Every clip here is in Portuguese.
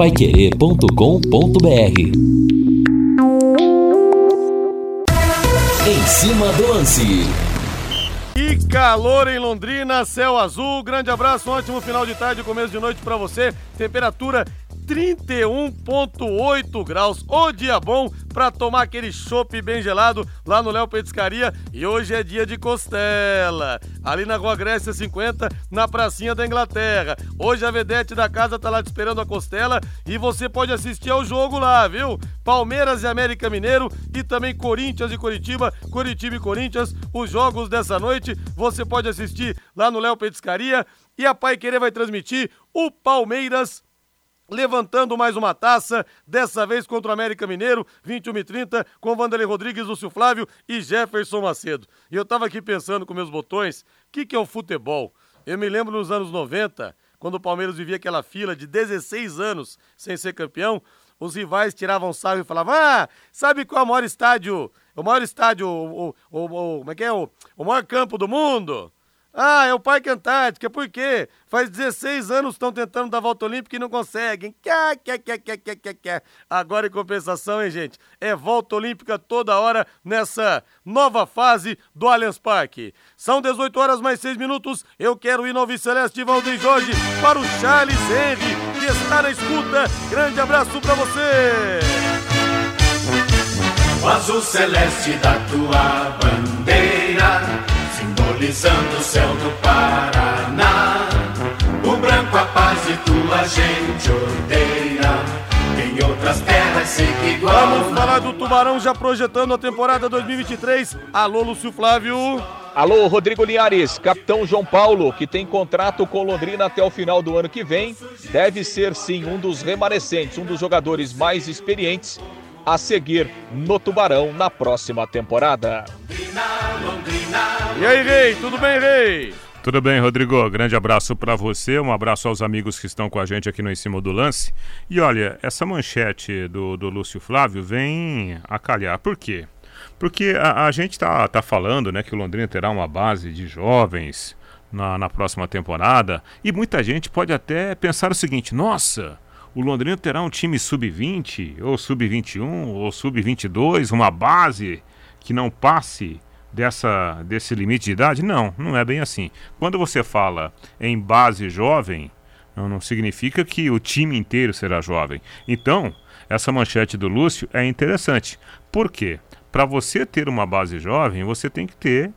paiquerê.com.br Em cima do lance. E calor em Londrina, céu azul. Grande abraço, um ótimo final de tarde, começo de noite para você. Temperatura 31,8 graus. O dia bom para tomar aquele chopp bem gelado lá no Léo Petiscaria. E hoje é dia de costela. Ali na Rua Grécia 50, na pracinha da Inglaterra. Hoje a vedete da casa tá lá te esperando a costela e você pode assistir ao jogo lá, viu? Palmeiras e América Mineiro e também Corinthians e Curitiba, Curitiba e Corinthians. Os jogos dessa noite você pode assistir lá no Léo Petiscaria. E a Pai Querer vai transmitir o Palmeiras levantando mais uma taça, dessa vez contra o América Mineiro, 21 e 30, com Vanderlei Rodrigues, Lúcio Flávio e Jefferson Macedo. E eu tava aqui pensando com meus botões, o que, que é o futebol? Eu me lembro nos anos 90, quando o Palmeiras vivia aquela fila de 16 anos sem ser campeão, os rivais tiravam sarro e falavam: Ah, sabe qual é o maior estádio? O maior estádio, o, o, o, o como é que é? O, o maior campo do mundo? Ah, é o Parque Antártica, por quê? Faz 16 anos estão tentando dar volta olímpica e não conseguem. Quer, quer, quer, quer, quer, quer, quer. Agora em compensação, hein, gente? É volta olímpica toda hora nessa nova fase do Allianz Parque. São 18 horas mais 6 minutos. Eu quero ir no Celeste Valdir Jorge para o Charles Henry, que está na escuta. Grande abraço para você. O azul celeste da tua bandeira simbolizando o céu do Paraná. O branco a paz e tua gente odeia. Em outras terras sei que igual. Vamos falar do Tubarão já projetando a temporada 2023. Alô, Lúcio Flávio. Alô, Rodrigo Linhares, capitão João Paulo, que tem contrato com Londrina até o final do ano que vem, deve ser sim um dos remanescentes, um dos jogadores mais experientes a seguir no Tubarão na próxima temporada. E aí, Rei, tudo bem, Rei? Tudo bem, Rodrigo? Grande abraço para você, um abraço aos amigos que estão com a gente aqui no Em Cima do Lance. E olha, essa manchete do, do Lúcio Flávio vem a calhar. Por quê? Porque a, a gente tá, tá falando né, que o Londrina terá uma base de jovens na, na próxima temporada. E muita gente pode até pensar o seguinte: nossa, o Londrina terá um time sub-20, ou sub-21, ou sub-22, uma base que não passe dessa, desse limite de idade? Não, não é bem assim. Quando você fala em base jovem, não, não significa que o time inteiro será jovem. Então, essa manchete do Lúcio é interessante. Por quê? Para você ter uma base jovem, você tem que ter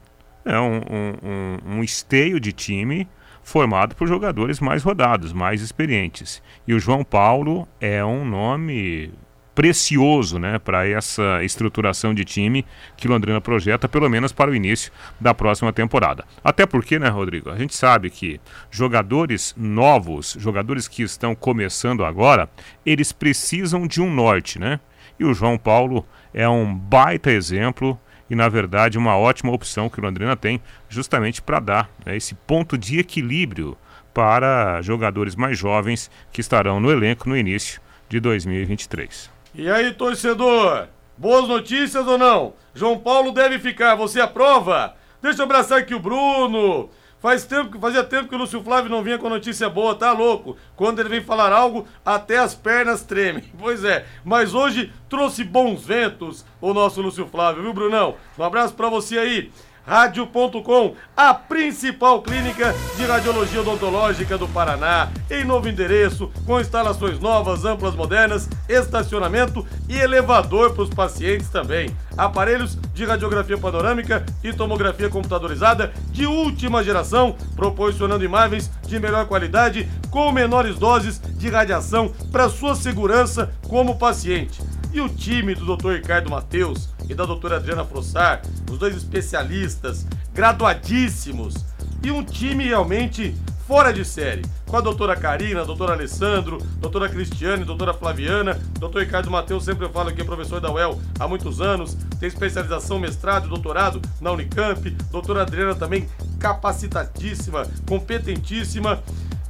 é, um, um, um esteio de time formado por jogadores mais rodados, mais experientes. E o João Paulo é um nome precioso né, para essa estruturação de time que Londrina projeta, pelo menos para o início da próxima temporada. Até porque, né, Rodrigo, a gente sabe que jogadores novos, jogadores que estão começando agora, eles precisam de um norte, né? E o João Paulo é um baita exemplo e, na verdade, uma ótima opção que o Londrina tem justamente para dar né, esse ponto de equilíbrio para jogadores mais jovens que estarão no elenco no início de 2023. E aí, torcedor? Boas notícias ou não? João Paulo deve ficar, você aprova? Deixa eu abraçar aqui o Bruno. Faz tempo, fazia tempo que o Lúcio Flávio não vinha com notícia boa, tá louco? Quando ele vem falar algo, até as pernas tremem. Pois é, mas hoje trouxe bons ventos o nosso Lúcio Flávio, viu, Brunão? Um abraço para você aí. Rádio.com, a principal clínica de radiologia odontológica do Paraná, em novo endereço, com instalações novas, amplas, modernas, estacionamento e elevador para os pacientes também. Aparelhos de radiografia panorâmica e tomografia computadorizada de última geração, proporcionando imagens de melhor qualidade com menores doses de radiação para sua segurança como paciente. E o time do Dr. Ricardo Mateus e da doutora Adriana Frossar, os dois especialistas, graduadíssimos, e um time realmente fora de série. Com a doutora Karina, a doutora Alessandro, doutora Cristiane, doutora Flaviana, doutor Ricardo Mateus, sempre eu falo que é professor da UEL há muitos anos, tem especialização, mestrado e doutorado na Unicamp, doutora Adriana também capacitadíssima, competentíssima.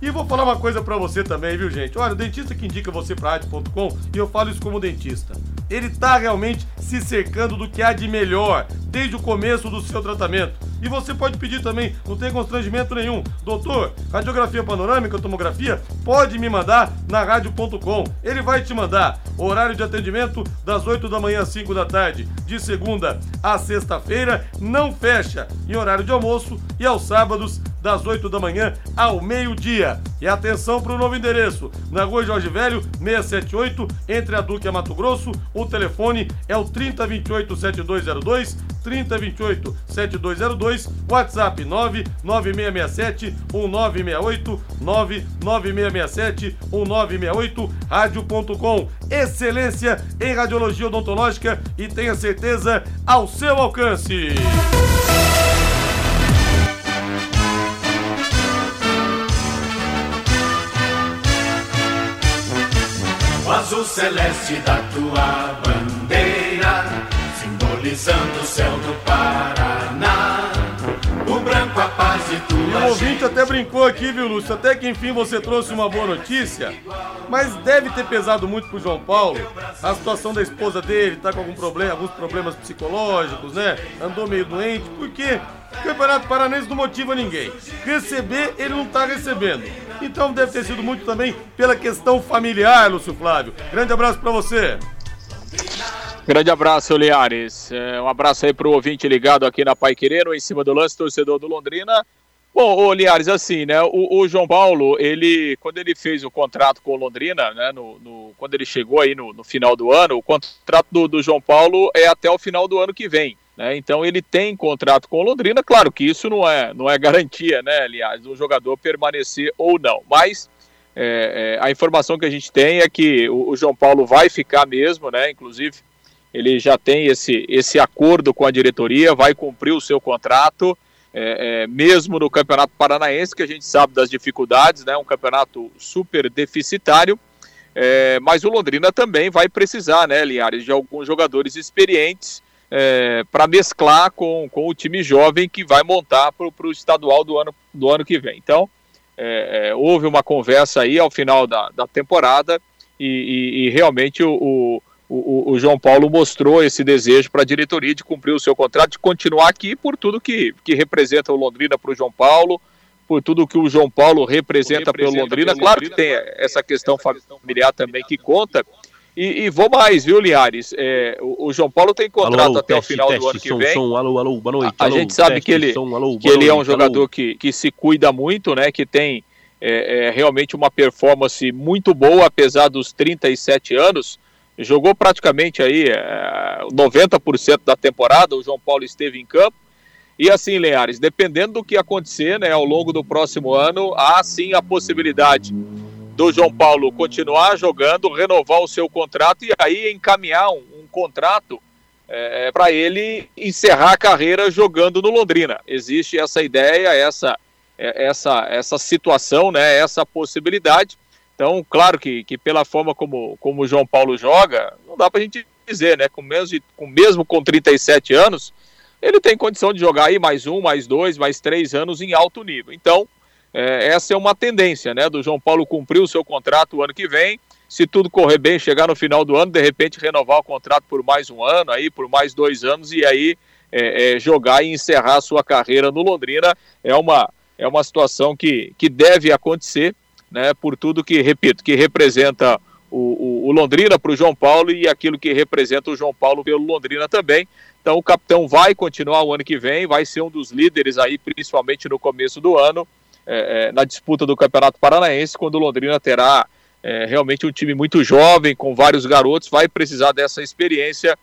E vou falar uma coisa para você também, viu, gente? Olha, o dentista que indica você pra rádio.com, e eu falo isso como dentista. Ele tá realmente se cercando do que há de melhor desde o começo do seu tratamento. E você pode pedir também, não tem constrangimento nenhum. Doutor, radiografia panorâmica, tomografia, pode me mandar na rádio.com. Ele vai te mandar. Horário de atendimento das 8 da manhã às 5 da tarde, de segunda a sexta-feira, não fecha em horário de almoço e aos sábados das 8 da manhã ao meio-dia. E atenção para o novo endereço, na rua Jorge Velho, 678, entre a Duque e a Mato Grosso. O telefone é o 3028-7202, 3028-7202, WhatsApp 99667-1968, 99667-1968, rádio.com. Excelência em radiologia odontológica e tenha certeza ao seu alcance. Azul celeste da tua bandeira, simbolizando o céu do Paraná. O branco a paz e E tua o ouvinte até brincou aqui, viu, Lúcio? Até que enfim você trouxe uma boa notícia. Mas deve ter pesado muito pro João Paulo a situação da esposa dele, tá com algum problema, alguns problemas psicológicos, né? Andou meio doente, porque o Campeonato Paranense não motiva ninguém. Receber, ele não tá recebendo. Então deve ter sido muito também pela questão familiar, Lúcio Flávio. Grande abraço pra você. Grande abraço, Liares. É, um abraço aí pro ouvinte ligado aqui na Pai Quereiro, em cima do lance, torcedor do Londrina. Bom, ô Liares, assim, né? O, o João Paulo, ele, quando ele fez o contrato com o Londrina, né? No, no- quando ele chegou aí no, no final do ano, o contrato do, do João Paulo é até o final do ano que vem. Né? Então ele tem contrato com o Londrina, claro que isso não é, não é garantia, né, aliás, do jogador permanecer ou não. Mas é, é, a informação que a gente tem é que o, o João Paulo vai ficar mesmo, né? Inclusive, ele já tem esse, esse acordo com a diretoria, vai cumprir o seu contrato, é, é, mesmo no Campeonato Paranaense, que a gente sabe das dificuldades, né? Um campeonato super deficitário. É, mas o Londrina também vai precisar, né, Linhares, de alguns jogadores experientes para mesclar com, com o time jovem que vai montar para o estadual do ano, do ano que vem. Então, é, é, houve uma conversa aí ao final da, da temporada e, e- e realmente o, o, o- João Paulo mostrou esse desejo para a diretoria de cumprir o seu contrato, de continuar aqui por tudo que, que representa o Londrina para o João Paulo, por tudo que o João Paulo representa, pelo Londrina. Claro que tem essa questão familiar também que conta. E, e vou mais, viu, Liares? É, o, o João Paulo tem contrato até o final do ano que som, vem. som, alô, alô, boa noite. A alô, gente sabe teste, que ele, som, alô, que ele é um noite, jogador alô. que, que se cuida muito, né? Que tem é, é, realmente uma performance muito boa, apesar dos 37 anos. Jogou praticamente aí é, 90% da temporada, o João Paulo esteve em campo. E assim, Leares, dependendo do que acontecer né, ao longo do próximo ano, há sim a possibilidade do João Paulo continuar jogando, renovar o seu contrato e aí encaminhar um, um contrato é, para ele encerrar a carreira jogando no Londrina. Existe essa ideia, essa, é, essa, essa situação, né, essa possibilidade. Então, claro que, que pela forma como, como o João Paulo joga, não dá para a gente dizer, né? Com de- com, mesmo com 37 anos, ele tem condição de jogar aí mais um, mais dois, mais três anos em alto nível. Então, é, essa é uma tendência, né? Do João Paulo cumprir o seu contrato o ano que vem. Se tudo correr bem, chegar no final do ano, de repente renovar o contrato por mais um ano, aí por mais dois anos e aí é, é, jogar e encerrar a sua carreira no Londrina é uma, é uma situação que, que deve acontecer, né? Por tudo que, repito, que representa o, o, o Londrina para o João Paulo e aquilo que representa o João Paulo pelo Londrina também. Então o capitão vai continuar o ano que vem, vai ser um dos líderes aí, principalmente no começo do ano, é, é, na disputa do Campeonato Paranaense, quando o Londrina terá é, realmente um time muito jovem, com vários garotos, vai precisar dessa experiência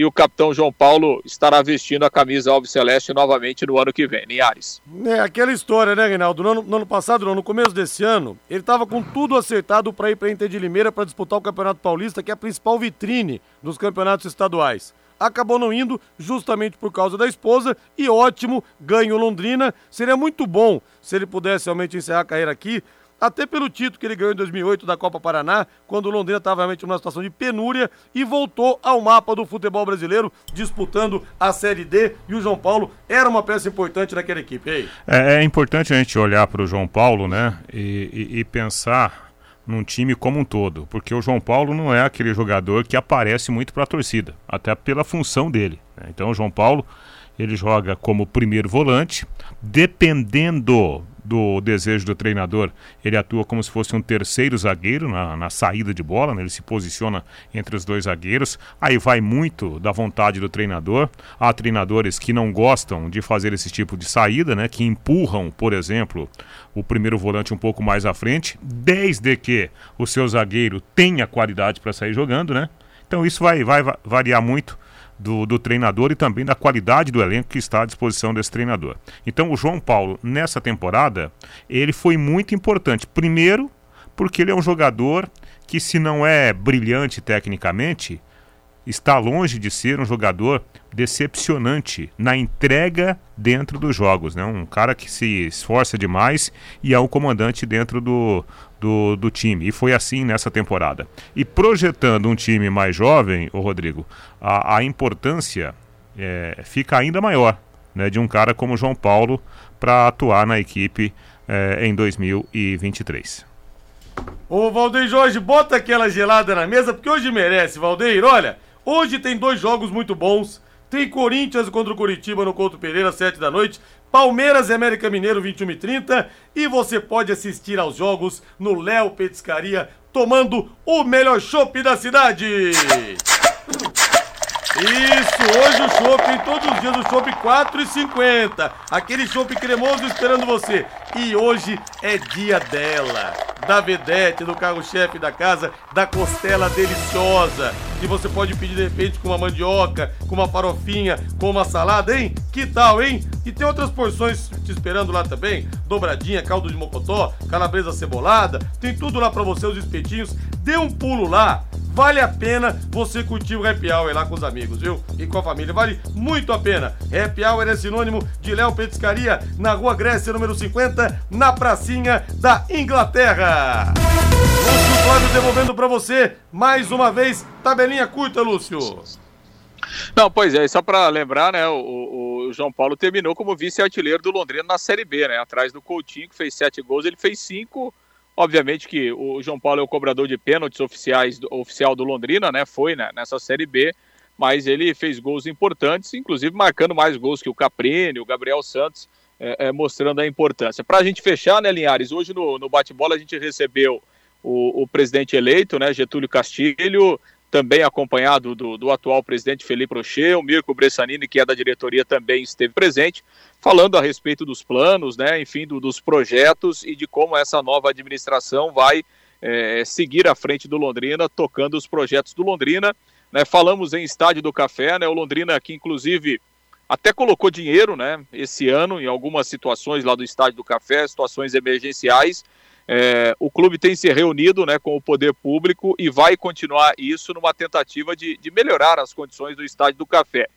e o capitão João Paulo estará vestindo a camisa Alves Celeste novamente no ano que vem, Linhares. É aquela história, né, Reinaldo? No ano, no ano passado, não, no começo desse ano, ele estava com tudo acertado para ir para Inter de Limeira para disputar o Campeonato Paulista, que é a principal vitrine dos campeonatos estaduais. Acabou não indo justamente por causa da esposa e ótimo, ganho Londrina. Seria muito bom se ele pudesse realmente encerrar a carreira aqui, até pelo título que ele ganhou em 2008 da Copa Paraná, quando o Londrina estava realmente numa situação de penúria e voltou ao mapa do futebol brasileiro, disputando a Série D. E o João Paulo era uma peça importante naquela equipe. É, é importante a gente olhar para o João Paulo, né? E, e- e pensar num time como um todo, porque o João Paulo não é aquele jogador que aparece muito para a torcida, até pela função dele. né? Então o João Paulo ele joga como primeiro volante, dependendo do desejo do treinador, ele atua como se fosse um terceiro zagueiro na, na saída de bola, né? ele se posiciona entre os dois zagueiros. Aí vai muito da vontade do treinador. Há treinadores que não gostam de fazer esse tipo de saída, né? que empurram, por exemplo, o primeiro volante um pouco mais à frente, desde que o seu zagueiro tenha qualidade para sair jogando. Né? Então isso vai, vai variar muito do, do, treinador e também da qualidade do elenco que está à disposição desse treinador. Então o João Paulo, nessa temporada, ele foi muito importante. Primeiro, porque ele é um jogador que, se não é brilhante tecnicamente, está longe de ser um jogador decepcionante na entrega dentro dos jogos. Né? Um cara que se esforça demais e é um comandante dentro do, do, do time. E foi assim nessa temporada. E projetando um time mais jovem, o Rodrigo, a, a importância é, fica ainda maior né, de um cara como João Paulo para atuar na equipe é, em 2023. Ô Valdeir Jorge, bota aquela gelada na mesa, porque hoje merece, Valdeir. Olha, hoje tem dois jogos muito bons. Tem Corinthians contra o Curitiba no Couto Pereira, 7 da noite. Palmeiras e América Mineiro, 21 e 30. E você pode assistir aos jogos no Léo Petiscaria, tomando o melhor chopp da cidade. Isso, hoje o chopp, todos os dias o chopp 4,50. Aquele chopp cremoso esperando você. E hoje é dia dela, da vedete, do carro-chefe da casa, da costela deliciosa. E você pode pedir de repente com uma mandioca, com uma farofinha, com uma salada, hein? Que tal, hein? E tem outras porções te esperando lá também. Dobradinha, caldo de mocotó, calabresa cebolada. Tem tudo lá para você, os espetinhos. Dê um pulo lá. Vale a pena você curtir o Happy Hour lá com os amigos, viu? E com a família. Vale muito a pena. Happy Hour é sinônimo de Léo Petiscaria, na Rua Grécia, número 50, na pracinha da Inglaterra. Lúcio Flávio devolvendo para você, mais uma vez, tabelinha curta, Lúcio. Não, pois é, só para lembrar, né, o, o, João Paulo terminou como vice-artilheiro do Londrina na Série B, né, atrás do Coutinho, que fez sete gols, ele fez cinco, Obviamente que o João Paulo é o cobrador de pênaltis oficiais, oficial do Londrina, né? Foi né, nessa Série B, mas ele fez gols importantes, inclusive marcando mais gols que o Caprini, o Gabriel Santos, é, é, mostrando a importância. Para a gente fechar, né, Linhares? Hoje no, no bate-bola a gente recebeu o, o, presidente eleito, né, Getúlio Castilho, também acompanhado do, do atual presidente Felipe Rocher, o Mirko Bressanini, que é da diretoria, também esteve presente falando a respeito dos planos, né, enfim, do, dos projetos e de como essa nova administração vai é, seguir à frente do Londrina, tocando os projetos do Londrina. Né, falamos em Estádio do Café, né, o Londrina que inclusive até colocou dinheiro né, esse ano em algumas situações lá do Estádio do Café, situações emergenciais. É, o clube tem se reunido né, com o poder público e vai continuar isso numa tentativa de, de melhorar as condições do Estádio do Café.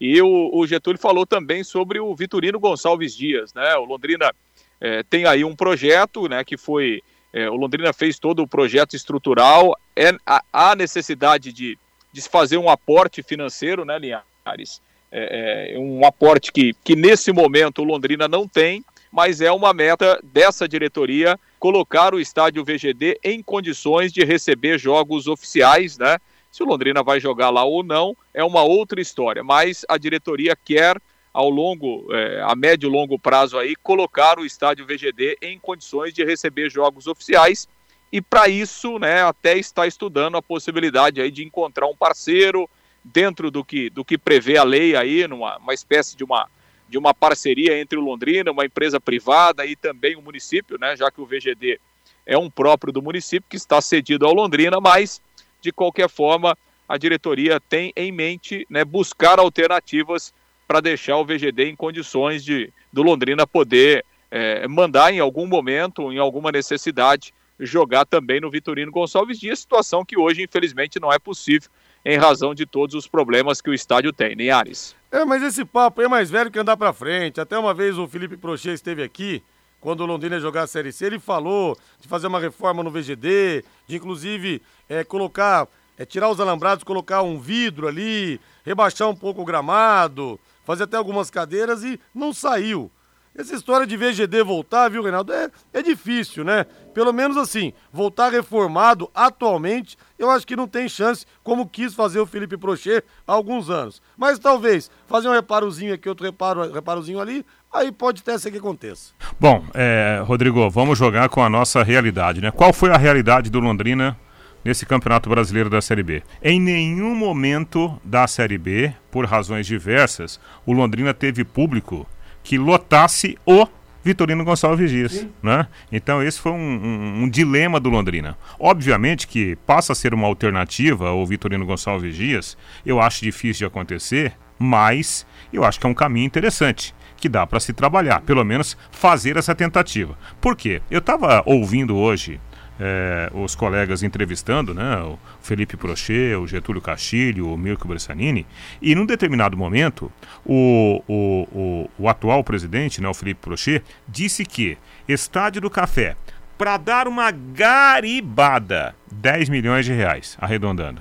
E o, o, Getúlio falou também sobre o Vitorino Gonçalves Dias, né? O Londrina é, tem aí um projeto, né? Que foi é, o Londrina fez todo o projeto estrutural. É, há necessidade de, de se fazer um aporte financeiro, né, Linhares? É, é, um aporte que, que nesse momento o Londrina não tem, mas é uma meta dessa diretoria colocar o estádio VGD em condições de receber jogos oficiais, né? Se o Londrina vai jogar lá ou não é uma outra história, mas a diretoria quer ao longo, é, a médio e longo prazo aí, colocar o estádio VGD em condições de receber jogos oficiais e para isso, né, até está estudando a possibilidade aí de encontrar um parceiro dentro do que, do que prevê a lei aí, numa uma espécie de uma, de uma parceria entre o Londrina, uma empresa privada e também o município, né, já que o VGD é um próprio do município que está cedido ao Londrina, mas de qualquer forma, a diretoria tem em mente né, buscar alternativas para deixar o VGD em condições de do Londrina poder é, mandar em algum momento, em alguma necessidade, jogar também no Vitorino Gonçalves Dias, situação que hoje, infelizmente, não é possível em razão de todos os problemas que o estádio tem, nem Ares. É, mas esse papo é mais velho que andar para frente. Até uma vez o Felipe Prochet esteve aqui, quando o Londrina ia jogar a Série C, ele falou de fazer uma reforma no VGD, de inclusive é, colocar, é, tirar os alambrados, colocar um vidro ali, rebaixar um pouco o gramado, fazer até algumas cadeiras e não saiu. Essa história de VGD voltar, viu, Reinaldo, é, é difícil, né? Pelo menos assim, voltar reformado atualmente, eu acho que não tem chance, como quis fazer o Felipe Prochê há alguns anos. Mas talvez fazer um reparozinho aqui, outro reparo, reparozinho ali, aí pode até ser que aconteça. Bom, é, Rodrigo, vamos jogar com a nossa realidade, né? Qual foi a realidade do Londrina nesse Campeonato Brasileiro da Série B? Em nenhum momento da Série B, por razões diversas, o Londrina teve público que lotasse o Vitorino Gonçalves Vigias, né? Então esse foi um, um, um, dilema do Londrina. Obviamente que passa a ser uma alternativa ao Vitorino Gonçalves Vigias, eu acho difícil de acontecer, mas eu acho que é um caminho interessante que dá para se trabalhar, pelo menos fazer essa tentativa. Por quê? Eu estava ouvindo hoje é, os colegas entrevistando, né, o Felipe Prochê, o Getúlio Castilho, o Mirko Bressanini, e num determinado momento, o, o, o, o atual presidente, né, o Felipe Prochê, disse que Estádio do Café, para dar uma garibada, 10 milhões de reais, arredondando.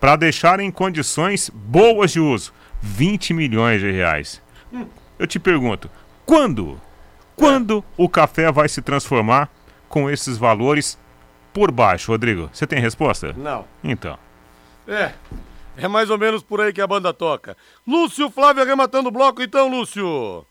Para deixar em condições boas de uso, 20 milhões de reais. Eu te pergunto, quando? Quando o café vai se transformar com esses valores por baixo, Rodrigo? Você tem resposta? Não. Então. É. É mais ou menos por aí que a banda toca. Lúcio Flávio arrematando o bloco, então, Lúcio.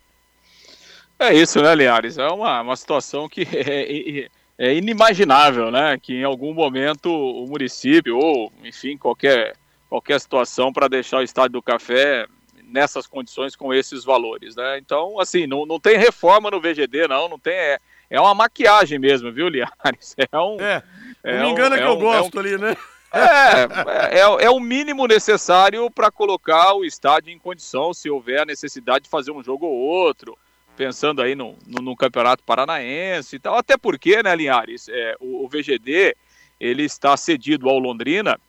É isso, né, Linhares? É uma, uma situação que é, é, é inimaginável, né? Que em algum momento o município, ou enfim, qualquer, qualquer situação para deixar o estádio do café nessas condições com esses valores, né? Então, assim, não, não tem reforma no VGD, não, não tem. É, é uma maquiagem mesmo, viu, Liares? É um. É, é não me engana um, que é eu um, gosto é um, ali, né? É, é, é, o mínimo necessário para colocar o estádio em condição, se houver a necessidade de fazer um jogo ou outro, pensando aí no, no, no Campeonato Paranaense e tal. Até porque, né, Linhares, é, o, o VGD ele está cedido ao Londrina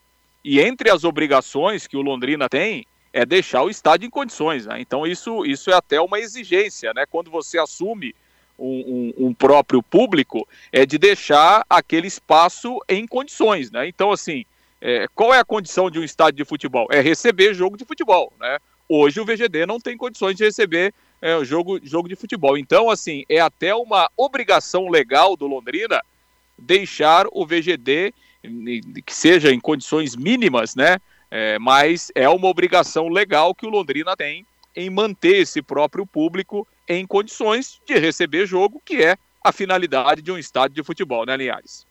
e entre as obrigações que o Londrina tem é deixar o estádio em condições. Né? Então isso, isso é até uma exigência, né? Quando você assume um, um, um, próprio público, é de deixar aquele espaço em condições. Né? Então, assim, é, qual é a condição de um estádio de futebol? É receber jogo de futebol. Né? Hoje o VGD não tem condições de receber é, jogo, jogo de futebol. Então, assim, é até uma obrigação legal do Londrina deixar o VGD que seja em condições mínimas, né? É, mas é uma obrigação legal que o Londrina tem em manter esse próprio público em condições de receber jogo, que é a finalidade de um estádio de futebol, né, Linhares?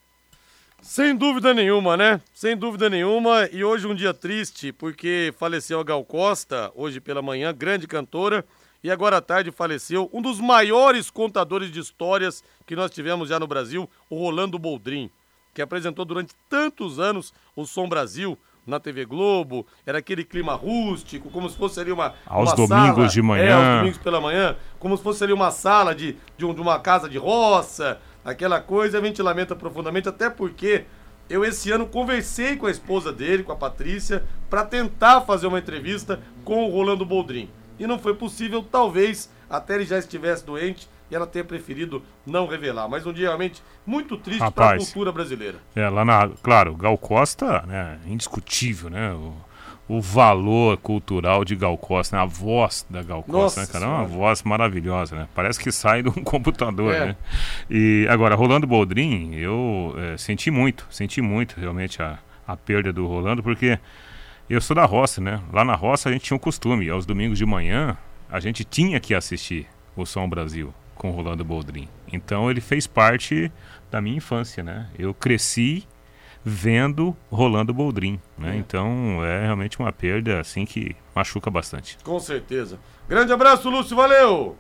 Sem dúvida nenhuma, né? Sem dúvida nenhuma. E hoje um dia triste, porque faleceu a Gal Costa, hoje pela manhã, grande cantora. E agora à tarde faleceu um dos maiores contadores de histórias que nós tivemos já no Brasil, o Rolando Boldrin, que apresentou durante tantos anos o Som Brasil, na TV Globo, era aquele clima rústico, como se fosse ali uma. Aos uma domingos sala, de manhã. É, aos domingos pela manhã, como se fosse ali uma sala de, de, um, de uma casa de roça, aquela coisa, a gente lamenta profundamente, até porque eu esse ano conversei com a esposa dele, com a Patrícia, para tentar fazer uma entrevista com o Rolando Boldrin. E não foi possível, talvez até ele já estivesse doente e ela tenha preferido não revelar. Mas um dia realmente muito triste para a cultura brasileira. É, lá na. Claro, Gal Costa, né? Indiscutível, né? O, o valor cultural de Gal Costa, né? a voz da Gal Costa, Nossa né, cara? É uma voz maravilhosa, né? Parece que sai de um computador, é. né? E agora, Rolando Boldrin, eu é, senti muito, senti muito realmente a, a perda do Rolando, porque eu sou da roça, né? Lá na roça a gente tinha um costume, aos domingos de manhã, a gente tinha que assistir o Som Brasil com Rolando Boldrin. Então ele fez parte da minha infância, né? Eu cresci vendo Rolando Boldrin, né? É. Então é realmente uma perda assim que machuca bastante. Com certeza. Grande abraço, Lúcio, valeu!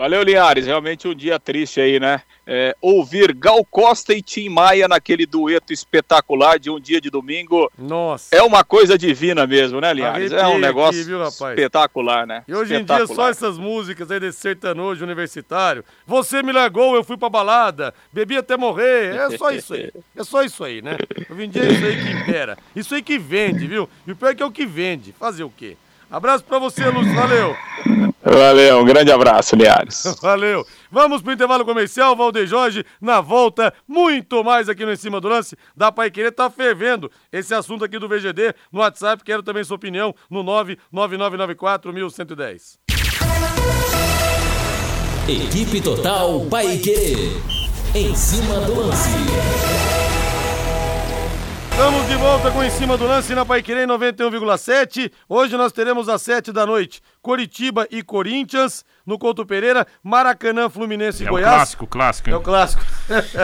Valeu, Linhares. Realmente um dia triste aí, né? É, ouvir Gal Costa e Tim Maia naquele dueto espetacular de um dia de domingo. Nossa. É uma coisa divina mesmo, né, Linhares? é um negócio aqui, viu, espetacular, né? E hoje em dia só essas músicas aí desse sertanojo universitário. Você me largou, eu fui pra balada, bebi até morrer. É só isso aí. É só isso aí, né? Hoje em dia é isso aí que impera. Isso aí que vende, viu? E o pior é que é o que vende. Fazer o quê? Abraço pra você, Lúcio. Valeu. Valeu, um grande abraço, Liares. Valeu. Vamos pro intervalo comercial, Valdeir Jorge, na volta, muito mais aqui no Em Cima do Lance. Da Pai Querer tá fervendo esse assunto aqui do VGD no WhatsApp. Quero também sua opinião no 99994 1110. Equipe Total Paique. Em cima do lance. Estamos de volta com Em Cima do Lance na Paiquerê 91,7. Hoje nós teremos às 7 da noite Coritiba e Corinthians. No Couto Pereira, Maracanã, Fluminense e É o Goiás. clássico, clássico. É o clássico.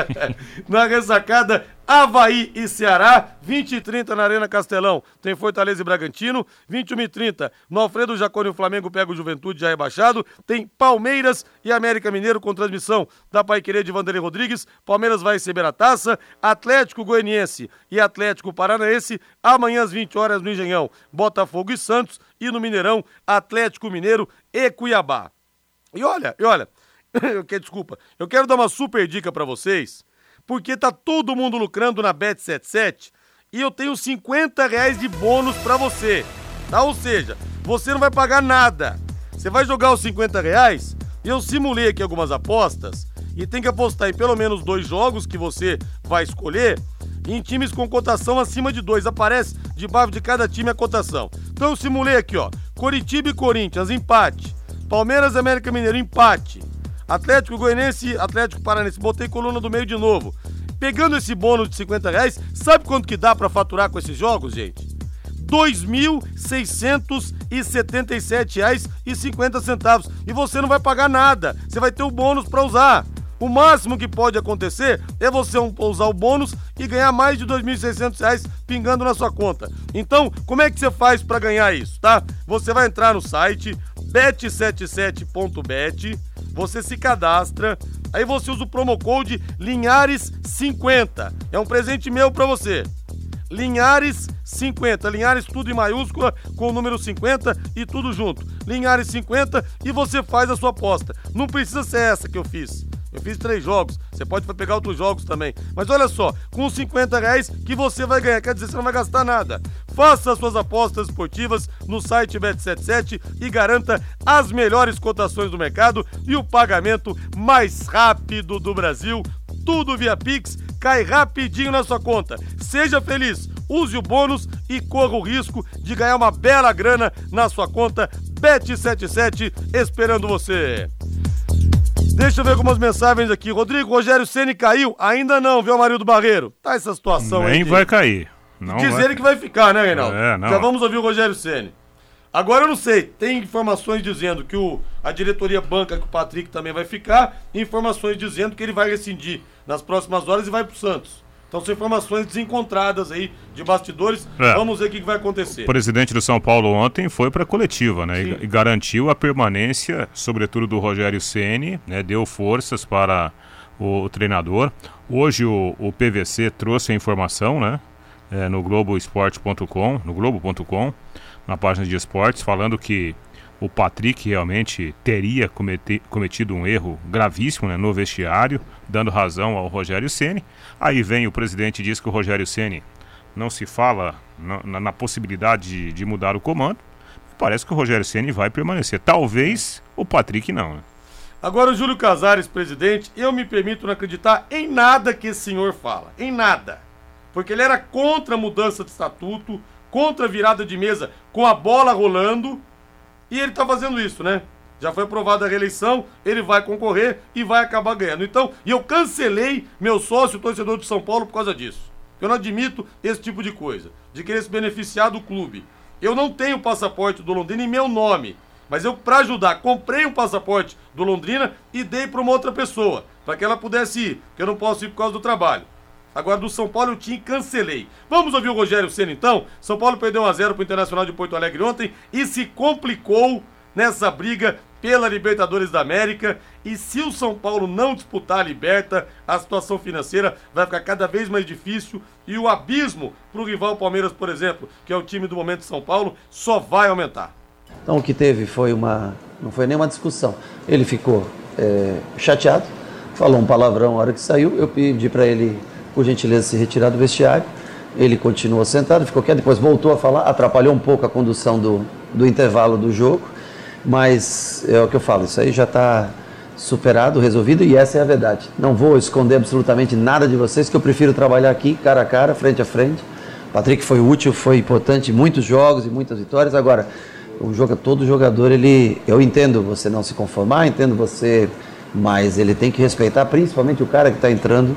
na ressacada, Havaí e Ceará, 20 e 30 na Arena Castelão. Tem Fortaleza e Bragantino, 21 e 30 no Alfredo Jaconi, o Flamengo pega o Juventude já rebaixado. Tem Palmeiras e América Mineiro com transmissão da Paiquerê de Vanderlei Rodrigues. Palmeiras vai receber a taça. Atlético Goianiense e Atlético Paranaense, amanhã às 20 horas no Engenhão. Botafogo e Santos e no Mineirão, Atlético Mineiro e Cuiabá. E olha, e olha, eu desculpa, eu quero dar uma super dica pra vocês, porque tá todo mundo lucrando na Bet77 e eu tenho 50 reais de bônus pra você, tá? Ou seja, você não vai pagar nada. Você vai jogar os 50 reais e eu simulei aqui algumas apostas e tem que apostar em pelo menos dois jogos que você vai escolher em times com cotação acima de dois. Aparece debaixo de cada time a cotação. Então eu simulei aqui, ó. Coritiba e Corinthians, empate. Palmeiras e América Mineiro, empate. Atlético Goianiense, Atlético Paranense, botei coluna do meio de novo. Pegando esse bônus de 50 reais, sabe quanto que dá pra faturar com esses jogos, gente? R$ 2.677,50 e você não vai pagar nada. Você vai ter o bônus para usar. O máximo que pode acontecer é você usar o bônus e ganhar mais de R$ 2.600 pingando na sua conta. Então, como é que você faz para ganhar isso, tá? Você vai entrar no site bet77.bet, você se cadastra, aí você usa o promo code Linhares50. É um presente meu para você. Linhares 50. Linhares tudo em maiúscula com o número 50 e tudo junto. Linhares 50 e você faz a sua aposta. Não precisa ser essa que eu fiz. Eu fiz três jogos. Você pode pegar outros jogos também. Mas olha só, com os 50 reais que você vai ganhar, quer dizer, você não vai gastar nada. Faça as suas apostas esportivas no site Bet77 e garanta as melhores cotações do mercado e o pagamento mais rápido do Brasil. Tudo via Pix, cai rapidinho na sua conta. Seja feliz, use o bônus e corra o risco de ganhar uma bela grana na sua conta. Bet77 esperando você. Deixa eu ver algumas mensagens aqui. Rodrigo, Rogério Ceni caiu? Ainda não, viu, Amarildo Barreiro? Tá essa situação aí. Nem de- vai cair. Não Diz vai... ele que vai ficar, né, Reinaldo? É, não. Já vamos ouvir o Rogério Ceni. Agora eu não sei, tem informações dizendo que o, a diretoria banca que o Patrick também vai ficar, e informações dizendo que ele vai rescindir nas próximas horas e vai pro Santos. Então são informações desencontradas aí de bastidores. É. Vamos ver o que, vai acontecer. O presidente do São Paulo ontem foi para a coletiva, né? E, e garantiu a permanência, sobretudo do Rogério Ceni, né? Deu forças para o, o treinador. Hoje o, o PVC trouxe a informação, né? é, no Globoesporte.com, no Globo.com, na página de esportes, falando que o Patrick realmente teria cometi- cometido um erro gravíssimo né, no vestiário, dando razão ao Rogério Ceni. Aí vem o presidente e diz que o Rogério Ceni não se fala na, na- na possibilidade de, de mudar o comando. Parece que o Rogério Ceni vai permanecer. Talvez o Patrick não. Né? Agora o Júlio Casares, presidente, eu me permito não acreditar em nada que esse senhor fala. Em nada. Porque ele era contra a mudança de estatuto, contra a virada de mesa com a bola rolando. E ele tá fazendo isso, né? Já foi aprovada a reeleição, ele vai concorrer e vai acabar ganhando. Então, e eu cancelei meu sócio torcedor de São Paulo por causa disso. Eu não admito esse tipo de coisa, de querer se beneficiar do clube. Eu não tenho passaporte do Londrina em meu nome, mas eu, pra ajudar, comprei um passaporte do Londrina e dei pra uma outra pessoa, para que ela pudesse ir, porque eu não posso ir por causa do trabalho. Agora do São Paulo eu tinha cancelei. Vamos ouvir o Rogério Senna então? São Paulo perdeu 1x0 pro Internacional de Porto Alegre ontem e se complicou nessa briga pela Libertadores da América. E se o São Paulo não disputar a Liberta, a situação financeira vai ficar cada vez mais difícil e o abismo pro rival Palmeiras, por exemplo, que é o time do momento de São Paulo, só vai aumentar. Então o que teve foi uma. não foi nenhuma discussão. Ele ficou é, chateado, falou um palavrão na hora que saiu. Eu pedi para ele, por gentileza, se retirar do vestiário. Ele continuou sentado, ficou quieto, depois voltou a falar, atrapalhou um pouco a condução do, do intervalo do jogo. Mas é o que eu falo, isso aí já está superado, resolvido e essa é a verdade. Não vou esconder absolutamente nada de vocês, que eu prefiro trabalhar aqui, cara a cara, frente a frente. Patrick foi útil, foi importante muitos jogos e muitas vitórias. Agora, o jogo, todo jogador, ele, eu entendo você não se conformar, entendo você mas ele tem que respeitar principalmente o cara que está entrando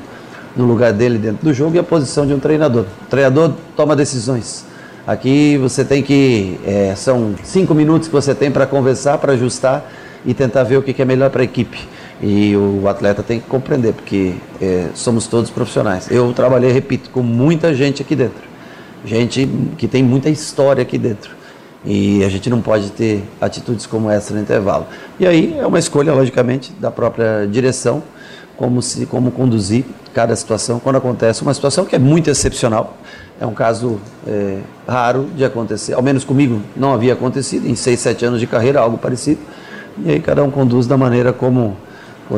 no lugar dele dentro do jogo e a posição de um treinador. O treinador toma decisões. Aqui você tem que. É, são cinco minutos que você tem para conversar, para ajustar e tentar ver o que é melhor para a equipe. E o atleta tem que compreender, porque é, somos todos profissionais. Eu trabalhei, repito, com muita gente aqui dentro. Gente que tem muita história aqui dentro. E a gente não pode ter atitudes como essa no intervalo. E aí é uma escolha, logicamente, da própria direção, como, se, como conduzir cada situação quando acontece uma situação que é muito excepcional. É um caso é, raro de acontecer, ao menos comigo não havia acontecido, em seis, sete anos de carreira, algo parecido. E aí cada um conduz da maneira como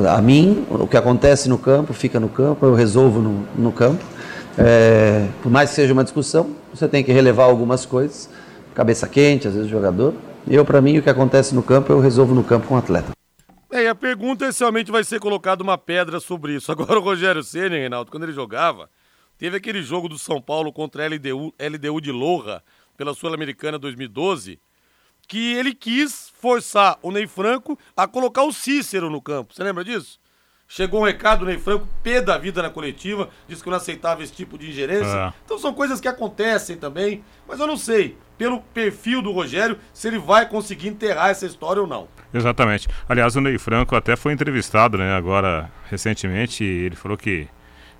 a mim, o que acontece no campo, fica no campo, eu resolvo no, no campo. É, por mais que seja uma discussão, você tem que relevar algumas coisas, cabeça quente, às vezes o jogador. Eu, para mim, o que acontece no campo, eu resolvo no campo com o atleta. É, e a pergunta é se realmente vai ser colocada uma pedra sobre isso. Agora o Rogério Senna, Reinaldo, quando ele jogava, teve aquele jogo do São Paulo contra a LDU, LDU de Loja, pela Sul-Americana 2012, que ele quis forçar o Ney Franco a colocar o Cícero no campo. Você lembra disso? Chegou um recado do Ney Franco, pé da vida na coletiva, disse que não aceitava esse tipo de ingerência. É. Então são coisas que acontecem também, mas eu não sei, pelo perfil do Rogério, se ele vai conseguir enterrar essa história ou não. Exatamente. Aliás, o Ney Franco até foi entrevistado, né, agora recentemente, ele falou que